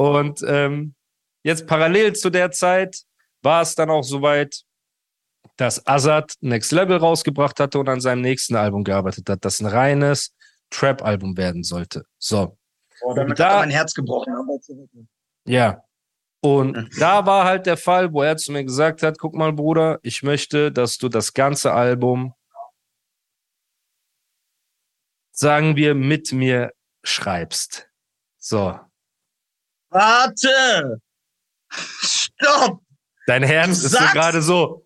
Und ähm, jetzt parallel zu der Zeit war es dann auch soweit, dass Azad Next Level rausgebracht hatte und an seinem nächsten Album gearbeitet hat, das ein reines Trap-Album werden sollte. So. Oh, damit da, hat mein Herz gebrochen. Ja. Und hm. da war halt der Fall, wo er zu mir gesagt hat, guck mal, Bruder, ich möchte, dass du das ganze Album, sagen wir, mit mir schreibst. So. Warte! Stopp! Dein Herz ist so gerade so.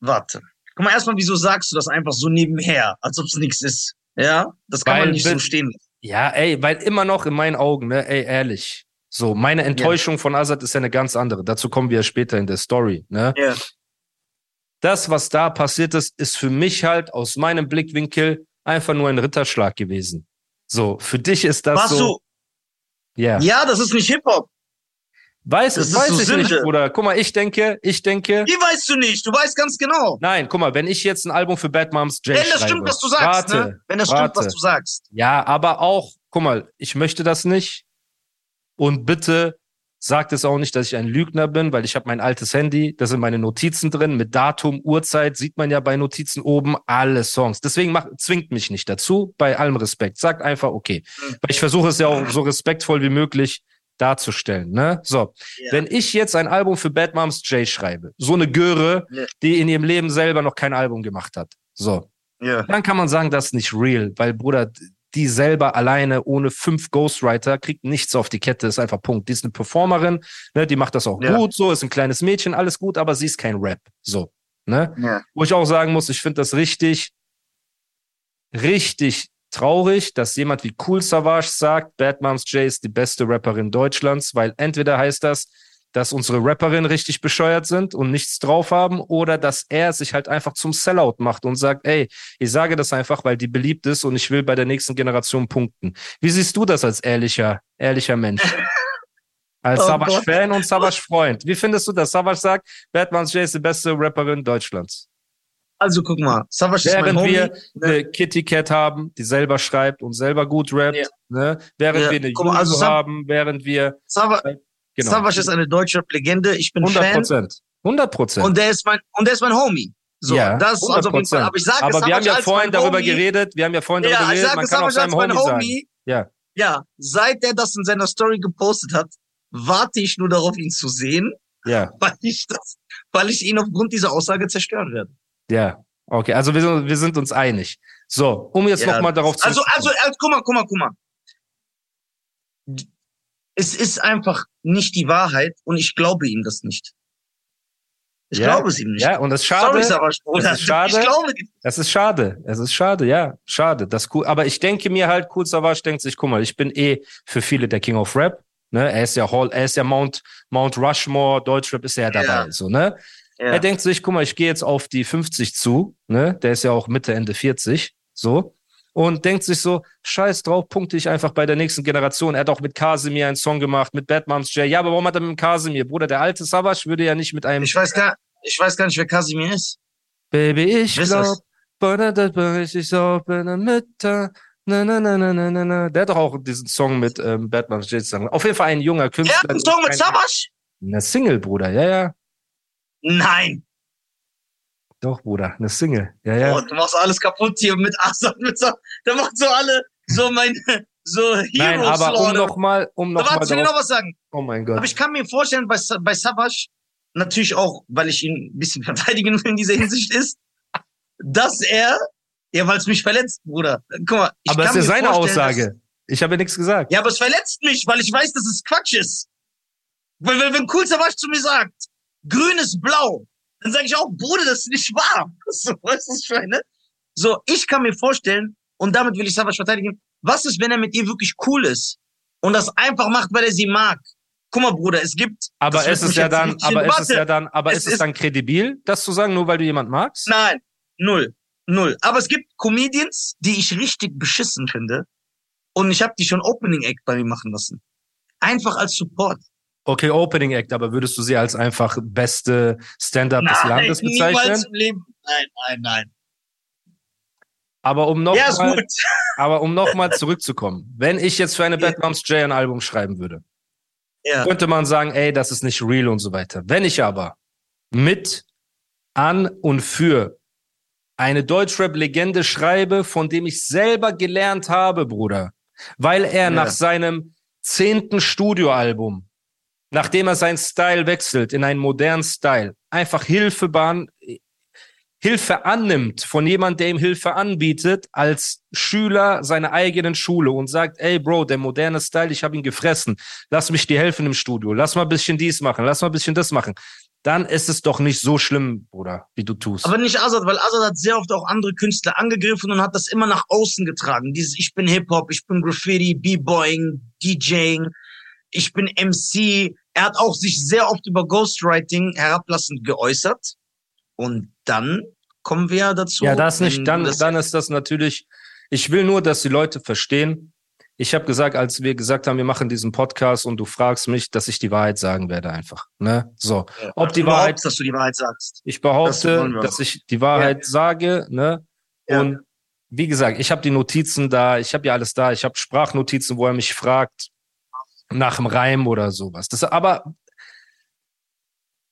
Warte. Guck mal, erstmal, wieso sagst du das einfach so nebenher, als ob es nichts ist? Ja, das kann weil, man nicht so stehen Ja, ey, weil immer noch in meinen Augen, ne, ey, ehrlich. So, meine Enttäuschung ja. von Azad ist ja eine ganz andere. Dazu kommen wir ja später in der Story, ne? Ja. Das, was da passiert ist, ist für mich halt aus meinem Blickwinkel einfach nur ein Ritterschlag gewesen. So, für dich ist das was so. Ja. Ja, das ist nicht Hip-Hop. Weiß, das weiß so ich Sünde. nicht, Bruder. Guck mal, ich denke, ich denke. Wie weißt du nicht? Du weißt ganz genau. Nein, guck mal, wenn ich jetzt ein Album für Bad Moms J Wenn das stimmt, was du sagst, warte, ne? Wenn das warte. stimmt, was du sagst. Ja, aber auch, guck mal, ich möchte das nicht. Und bitte sagt es auch nicht, dass ich ein Lügner bin, weil ich habe mein altes Handy, da sind meine Notizen drin, mit Datum, Uhrzeit, sieht man ja bei Notizen oben alle Songs. Deswegen macht, zwingt mich nicht dazu, bei allem Respekt. Sagt einfach okay. Mhm. Weil ich versuche es ja auch so respektvoll wie möglich darzustellen. Ne? So, ja. wenn ich jetzt ein Album für Bad Moms J schreibe, so eine Göre, ja. die in ihrem Leben selber noch kein Album gemacht hat, so, ja. dann kann man sagen, das ist nicht real, weil Bruder, die selber alleine ohne fünf Ghostwriter kriegt nichts auf die Kette, ist einfach Punkt. Die ist eine Performerin, ne, die macht das auch gut, so, ist ein kleines Mädchen, alles gut, aber sie ist kein Rap, so. Ne? Wo ich auch sagen muss, ich finde das richtig, richtig traurig, dass jemand wie Cool Savage sagt, Bad Moms J ist die beste Rapperin Deutschlands, weil entweder heißt das, dass unsere Rapperinnen richtig bescheuert sind und nichts drauf haben oder dass er sich halt einfach zum Sellout macht und sagt, ey, ich sage das einfach, weil die beliebt ist und ich will bei der nächsten Generation punkten. Wie siehst du das als ehrlicher, ehrlicher Mensch? Als oh Savage-Fan und Savage-Freund. Wie findest du das? Savage sagt, Bad Moms J ist die beste Rapperin Deutschlands. Also guck mal, Savage während ist mein Homie, wir ne? eine Kitty Cat haben, die selber schreibt und selber gut rappt, ja. ne? während ja. wir eine Juso also haben, während wir Savage, genau. Savage ist eine deutsche Legende, ich bin 100 Fan. 100 Prozent. Und der ist mein und der ist mein Homie. So, ja, das ist also. Aber ich sage Aber wir haben ja vorhin darüber Homie. geredet, wir haben ja vorhin darüber ja, geredet, man kann auch seinem Homie, Homie sagen. Ja. Ja, seit der das in seiner Story gepostet hat, warte ich nur darauf, ihn zu sehen. Ja. Weil ich das, weil ich ihn aufgrund dieser Aussage zerstören werde. Ja, okay. Also wir sind, wir sind uns einig. So, um jetzt ja. nochmal darauf zu Also, also, also, guck mal, guck mal, guck mal. Es ist einfach nicht die Wahrheit und ich glaube ihm das nicht. Ich ja, glaube es ihm nicht. Ja, und das ist schade. Sorry, Das ist schade. Ich glaube Das ist schade. Es ist schade, ja. Schade. Das cool. Aber ich denke mir halt, cool Savage denkt sich, guck mal, ich bin eh für viele der King of Rap. Ne? Er ist ja Hall, er ist ja Mount, Mount Rushmore, Deutschrap ist er ja dabei, ja. so, ne? Ja. Er denkt sich, guck mal, ich gehe jetzt auf die 50 zu, ne? Der ist ja auch Mitte, Ende 40, so. Und denkt sich so, scheiß drauf, punkte ich einfach bei der nächsten Generation. Er hat auch mit Casimir einen Song gemacht, mit Batman's J. Ja, aber warum hat er mit dem Casimir? Bruder, der alte Savage würde ja nicht mit einem. Ich weiß gar, ich weiß gar nicht, wer Casimir ist. Baby, ich glaub, ich bin eine Mitte. Na, na, na, na, na, na. Der hat doch auch diesen Song mit ähm, Batman's J. Auf jeden Fall ein junger Künstler. Er hat einen Song mit Savage? Eine Single, Bruder, ja, ja. Nein. Doch, Bruder, eine Single. Ja, ja. Oh, du machst alles kaputt hier mit Assad, mit so, der macht so alle, so meine, so Heroes. Nein, aber um nochmal, um nochmal. Warte, ich will noch was sagen. Oh mein Gott. Aber ich kann mir vorstellen, bei, bei Savage, natürlich auch, weil ich ihn ein bisschen verteidigen will in dieser Hinsicht ist, dass er, ja, weil es mich verletzt, Bruder. Guck mal, ich aber es ist ja seine Aussage. Ich habe ja nichts gesagt. Ja, aber es verletzt mich, weil ich weiß, dass es Quatsch ist. Weil, wenn, wenn Cool Savage zu mir sagt, grün ist blau. Dann sage ich auch, Bruder, das ist nicht wahr. So, was ich meine? So, ich kann mir vorstellen, und damit will ich Savage verteidigen, was ist, wenn er mit ihr wirklich cool ist und das einfach macht, weil er sie mag? Guck mal, Bruder, es gibt. Aber ist es ja dann, aber ist es ja dann, aber ist es dann kredibil, das zu sagen, nur weil du jemand magst? Nein, null, null. Aber es gibt Comedians, die ich richtig beschissen finde, und ich habe die schon Opening Act bei mir machen lassen. Einfach als Support. Okay, Opening Act, aber würdest du sie als einfach beste Stand-up des Landes bezeichnen? Nein, nein, nein. Aber um Ja, nochmal aber um noch mal zurückzukommen, wenn ich jetzt für eine Bad Moms J ein Album schreiben würde, Ja. könnte man sagen, ey, das ist nicht real und so weiter. Wenn ich aber mit, an und für eine Deutschrap-Legende schreibe, von dem ich selber gelernt habe, Bruder, weil er Ja. nach seinem zehnten Studioalbum, nachdem er seinen Style wechselt in einen modernen Style, einfach Hilfe, bahn, Hilfe annimmt von jemand, der ihm Hilfe anbietet, als Schüler seiner eigenen Schule und sagt, ey Bro, der moderne Style, ich habe ihn gefressen, lass mich dir helfen im Studio, lass mal ein bisschen dies machen, lass mal ein bisschen das machen. Dann ist es doch nicht so schlimm, Bruder, wie du tust. Aber nicht Azad, weil Azad hat sehr oft auch andere Künstler angegriffen und hat das immer nach außen getragen. Dieses Ich bin Hip-Hop, ich bin Graffiti, B-Boying, DJing, ich bin MC. Er hat auch sich sehr oft über Ghostwriting herablassend geäußert. Und dann kommen wir ja dazu. ja, das nicht, dann, das- dann ist das natürlich, ich will nur, dass die Leute verstehen. Ich habe gesagt, als wir gesagt haben, wir machen diesen Podcast und du fragst mich, dass ich die Wahrheit sagen werde einfach. Ne? So. Ja. Ob die Wahrheit dass du die Wahrheit sagst. Ich Das behaupte, wir dass ich die Wahrheit sage, ne? Ja. Und wie gesagt, ich habe die Notizen da, ich habe ja alles da, ich habe Sprachnotizen, wo er mich fragt nach dem Reim oder sowas. Das, aber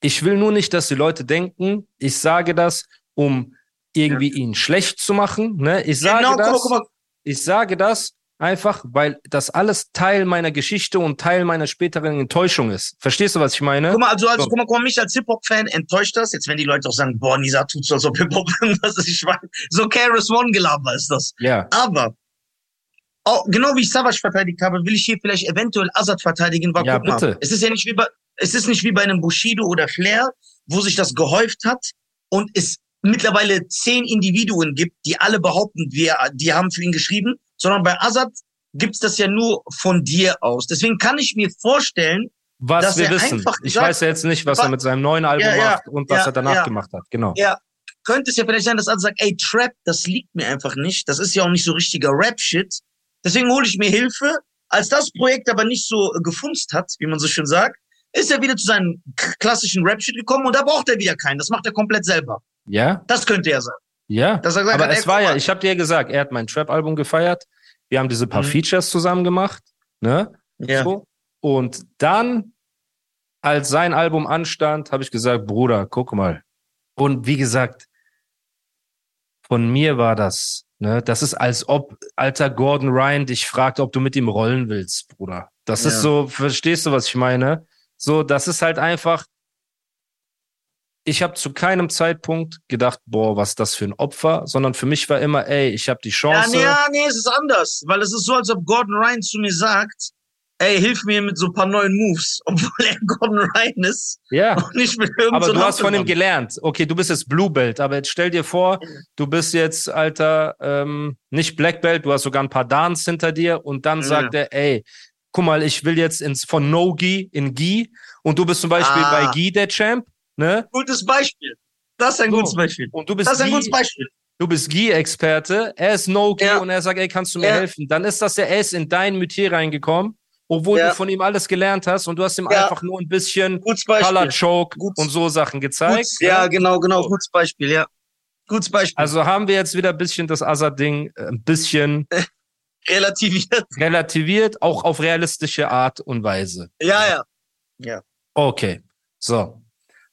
ich will nur nicht, dass die Leute denken, ich sage das, um irgendwie ihn schlecht zu machen. Ne? Ich sage genau, guck das, mal, guck mal. ich sage das einfach, weil das alles Teil meiner Geschichte und Teil meiner späteren Enttäuschung ist. Verstehst du, was ich meine? Guck mal, also, also So. guck mal, guck mal, mich als Hip-Hop-Fan enttäuscht das. Jetzt, wenn die Leute auch sagen, boah, Nisa tut so, als ob Hip-Hop ist. Ich so Keras One-Gelaber ist das. Ja. Aber, auch, genau wie ich Savage verteidigt habe, will ich hier vielleicht eventuell Azad verteidigen. Weil, Ja, guck mal, bitte. es ist ja nicht wie bei, es ist nicht wie bei einem Bushido oder Flair, wo sich das gehäuft hat und es mittlerweile zehn Individuen gibt, die alle behaupten, wir, die haben für ihn geschrieben, sondern bei Azad gibt's das ja nur von dir aus. Deswegen kann ich mir vorstellen, Was dass wir er wissen. einfach Ich sagt- weiß ja jetzt nicht, was Wa- er mit seinem neuen Album Ja, ja, macht und was er danach gemacht hat. Genau. Ja. könnte es ja vielleicht sein, dass Azad sagt, ey, Trap, das liegt mir einfach nicht. Das ist ja auch nicht so richtiger Rap-Shit. Deswegen hole ich mir Hilfe. Als das Projekt aber nicht so äh, gefunzt hat, wie man so schön sagt, ist er wieder zu seinem klassischen Rap-Shit gekommen und da braucht er wieder keinen. Das macht er komplett selber. Ja, Das könnte er sein. ja. Dass er Aber ey, es war ja, ich habe dir ja gesagt, er hat mein Trap-Album gefeiert. Wir haben diese paar Mhm. Features zusammen gemacht. Ne? Ja. So. Und dann, als sein Album anstand, habe ich gesagt, Bruder, guck mal. Und wie gesagt, von mir war das. Ne? Das ist, als ob alter Gordon Ryan dich fragt, ob du mit ihm rollen willst, Bruder. Das ist Ja. so, verstehst du, was ich meine? So, das ist halt einfach. Ich habe zu keinem Zeitpunkt gedacht, boah, was ist das für ein Opfer, sondern für mich war immer, ey, ich habe die Ja, Chance. nee, ja, nee, es ist anders. Weil es ist so, als ob Gordon Ryan zu mir sagt, ey, hilf mir mit so ein paar neuen Moves, obwohl er Gordon Ryan ist ja. und nicht mit irgendeinem Aber du hast von ihm gelernt. Okay, du bist jetzt Blue Belt, aber jetzt stell dir vor, Mhm. du bist jetzt, Alter, ähm, nicht Black Belt, du hast sogar ein paar Dans hinter dir und dann Ja. sagt er, ey, guck mal, ich will jetzt ins von No Gi in Gi und du bist zum Beispiel Ah. bei Gi der Champ, ne? Gutes Beispiel. Das ist ein So. gutes Beispiel. Und du bist Das ist ein Gi- gutes Beispiel. du bist Gi-Experte, er ist No Gi Ja. und er sagt, ey, kannst du mir Ja. helfen? Dann ist das ja, er ist in dein Metier reingekommen, obwohl Ja. du von ihm alles gelernt hast und du hast ihm Ja. einfach nur ein bisschen Color. Choke und so Sachen gezeigt. Gutes, ja, ne? genau, genau. Gutes Beispiel, ja. Gutes Beispiel. Also haben wir jetzt wieder ein bisschen das Assad-Ding äh, ein bisschen relativiert. relativiert, auch auf realistische Art und Weise. Ja, ja. Okay, so.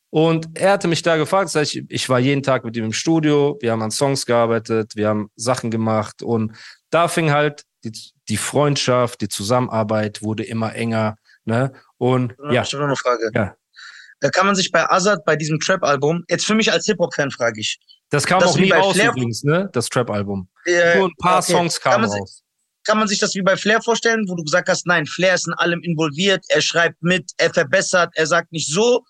Und er hatte mich da gefragt, das heißt, ich, ich war jeden Tag mit ihm im Studio, wir haben an Songs gearbeitet, wir haben Sachen gemacht und da fing halt die, die Freundschaft, die Zusammenarbeit wurde immer enger. Ne? Und ja, Ich habe noch eine Frage. Ja. Da kann man sich bei Azad, bei diesem Trap-Album, jetzt für mich als Hip-Hop-Fan frage ich. das kam auch nie raus Flair- übrigens, ne? Das Trap-Album. Äh, Nur ein paar okay. Songs Kann kamen sich- raus. kann man sich das wie bei Flair vorstellen, wo du gesagt hast, nein, Flair ist in allem involviert, er schreibt mit, er verbessert, er sagt nicht so?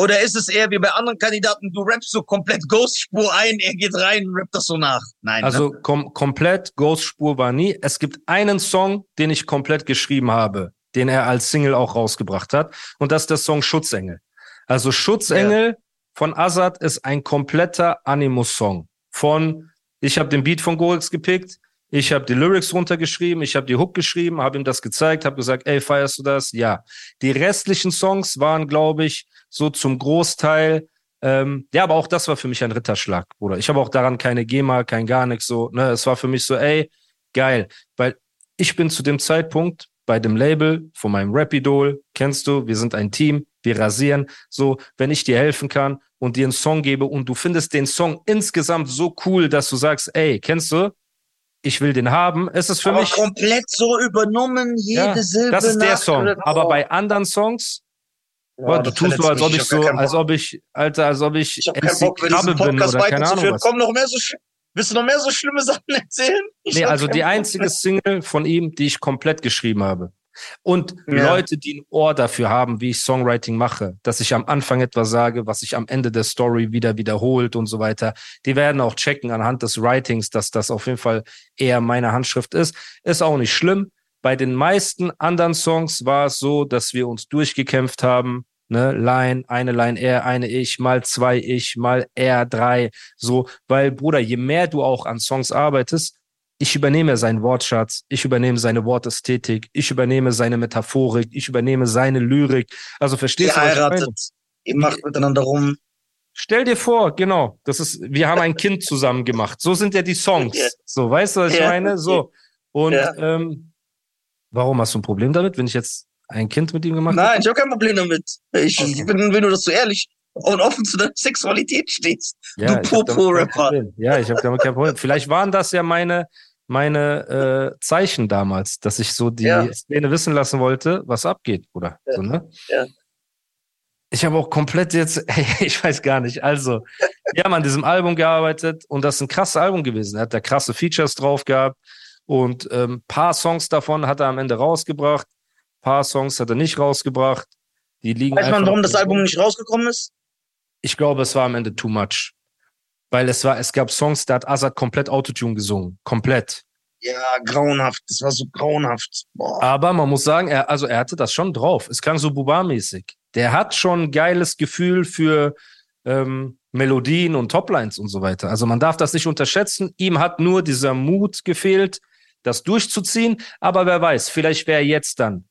Oder ist es eher wie bei anderen Kandidaten, du rappst so komplett Ghost-Spur ein, er geht rein, rappt das so nach? Nein. Also ne? kom komplett Ghost-Spur war nie. Es gibt einen Song, den ich komplett geschrieben habe, den er als Single auch rausgebracht hat. Und das ist der Song Schutzengel. Also Schutzengel von Azad ist ein kompletter Animus-Song. Von, ich habe den Beat von Gorix gepickt, ich habe die Lyrics runtergeschrieben, ich habe die Hook geschrieben, habe ihm das gezeigt, habe gesagt, ey, feierst du das? Ja. Die restlichen Songs waren, glaube ich, so zum Großteil Ähm, ja, aber auch das war für mich ein Ritterschlag, Bruder. Ich habe auch daran keine GEMA, kein gar nichts so. Ne? Es war für mich so, ey, geil. Weil ich bin zu dem Zeitpunkt bei dem Label von meinem Rap-Idol, kennst du, wir sind ein Team, wir rasieren. So, wenn ich dir helfen kann und dir einen Song gebe und du findest den Song insgesamt so cool, dass du sagst, ey, kennst du, ich will den haben, ist es für aber mich. komplett so übernommen, jede Ja, Silbe. das ist der Song. Aber bei anderen Songs, Ja, boah, du tust so, als ob ich hab so, als ob ich, Alter, als ob ich, Ich habe keinen Bock, wenn Krabbe bin oder keine Ahnung weiterzuführen. was. Komm noch mehr so, willst du noch mehr so schlimme Sachen erzählen? Ich Nee, hab also die einzige. Single von ihm, die ich komplett geschrieben habe. Und Ja. Leute, die ein Ohr dafür haben, wie ich Songwriting mache, dass ich am Anfang etwas sage, was sich am Ende der Story wieder wiederholt und so weiter, die werden auch checken anhand des Writings, dass das auf jeden Fall eher meine Handschrift ist. Ist auch nicht schlimm. Bei den meisten anderen Songs war es so, dass wir uns durchgekämpft haben. Ne, Line, eine Line er, eine ich, mal zwei ich, mal er, drei, so, weil Bruder, je mehr du auch an Songs arbeitest, ich übernehme seinen Wortschatz, ich übernehme seine Wortästhetik, ich übernehme seine Metaphorik, ich übernehme seine Lyrik. Also Ihr verstehst du, meine? heiratet, ihr macht miteinander rum. Stell dir vor, genau, das ist, wir haben ein Kind zusammen gemacht. So sind ja die Songs. So, weißt du, was ich Ja. meine? So. Und Ja. ähm, warum hast du ein Problem damit, wenn ich jetzt ein Kind mit ihm gemacht habe? Nein, ich habe kein Problem damit. Ich Okay. bin, wenn du das so ehrlich und offen zu deiner Sexualität stehst. Ja, du Popo-Rapper. Ja, ich habe damit kein Problem. Vielleicht waren das ja meine, meine äh, Zeichen damals, dass ich so die Ja. Szene wissen lassen wollte, was abgeht, Bruder. Ja. So, ne? Ja. Ich habe auch komplett jetzt, ich weiß gar nicht, also, wir haben an diesem Album gearbeitet und das ist ein krasses Album gewesen. Er hat da krasse Features drauf gehabt und ähm, paar Songs davon hat er am Ende rausgebracht, paar Songs hat er nicht rausgebracht. Die liegen Weiß man, warum das Album nicht rausgekommen ist? ich glaube, es war am Ende too much. Weil es war, es gab Songs, da hat Azad komplett Autotune gesungen. Komplett. Ja, grauenhaft. Das war so grauenhaft. Boah. Aber man muss sagen, er, also er hatte das schon drauf. Es klang so Buba-mäßig. Der hat schon ein geiles Gefühl für ähm, Melodien und Toplines und so weiter. Also man darf das nicht unterschätzen. Ihm hat nur dieser Mut gefehlt, das durchzuziehen. Aber wer weiß, vielleicht wäre er jetzt dann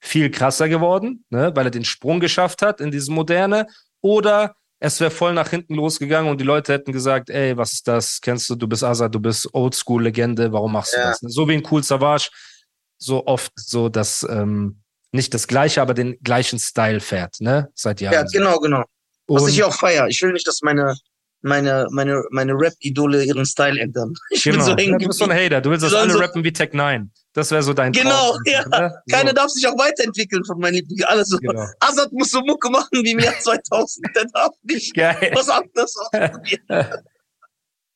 viel krasser geworden, ne, weil er den Sprung geschafft hat in diese Moderne. Oder es wäre voll nach hinten losgegangen und die Leute hätten gesagt, ey, was ist das? Kennst du, du bist Azad, du bist Oldschool-Legende, warum machst du Ja. das? So wie ein Cool Savage, so oft so, dass ähm, nicht das Gleiche, aber den gleichen Style fährt, ne? Seit Jahren. Ja, genau, genau. Was Und ich auch feier. Ich will nicht, dass meine, meine, meine, meine Rap-Idole ihren Style ändern. Ich genau. bin so ja, hängen du bist so ein. Hater, du willst, dass alle so- rappen wie Tech 9. Das wäre so dein Genau, Traum, ja. Ne? Keiner so, darf sich auch weiterentwickeln von meinen Lieblingen. Alles so. genau. Azad muss so Mucke machen wie im Jahr 2000. Der darf nicht Geil. was anderes ausprobieren.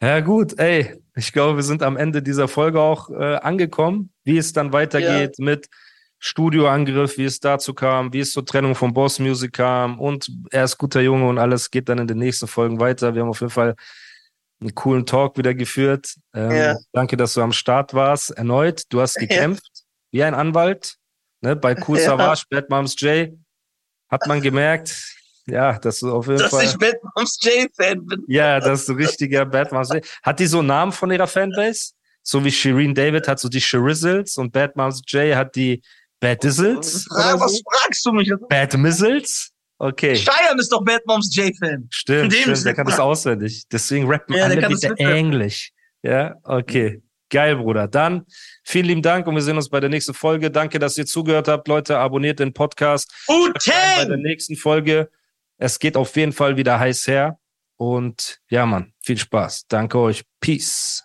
Ja, gut, ey, ich glaube, wir sind am Ende dieser Folge auch äh, angekommen, wie es dann weitergeht mit Studioangriff, wie es dazu kam, wie es zur Trennung von Boss Music kam und er ist guter Junge und alles geht dann in den nächsten Folgen weiter. Wir haben auf jeden Fall einen coolen Talk wieder geführt. Ähm, Ja. Danke, dass du am Start warst. Erneut, du hast gekämpft wie ein Anwalt. Ne, bei Cool Ja. Savage, Bad Moms J hat man gemerkt, ja, dass du auf jeden Dass Fall. ich Bad Moms J-Fan bin. Ja, das ist ein richtiger Bad Moms J. Hat die so einen Namen von ihrer Fanbase? So wie Shireen David hat so die Shirizzles und Bad Moms J hat die Bad Dizzles? Ah, was so? fragst du mich? Bad Mizzles? Okay. Cheyenne ist doch Bad Moms J-Fan. Stimmt, stimmt, der kann das auswendig. Deswegen rappen Ja, alle mitrappen. Englisch. Ja, okay. Geil, Bruder. Dann vielen lieben Dank und wir sehen uns bei der nächsten Folge. Danke, dass ihr zugehört habt. Leute, abonniert den Podcast. Bei der nächsten Folge. Es geht auf jeden Fall wieder heiß her. Und ja, Mann, viel Spaß. Danke euch. Peace.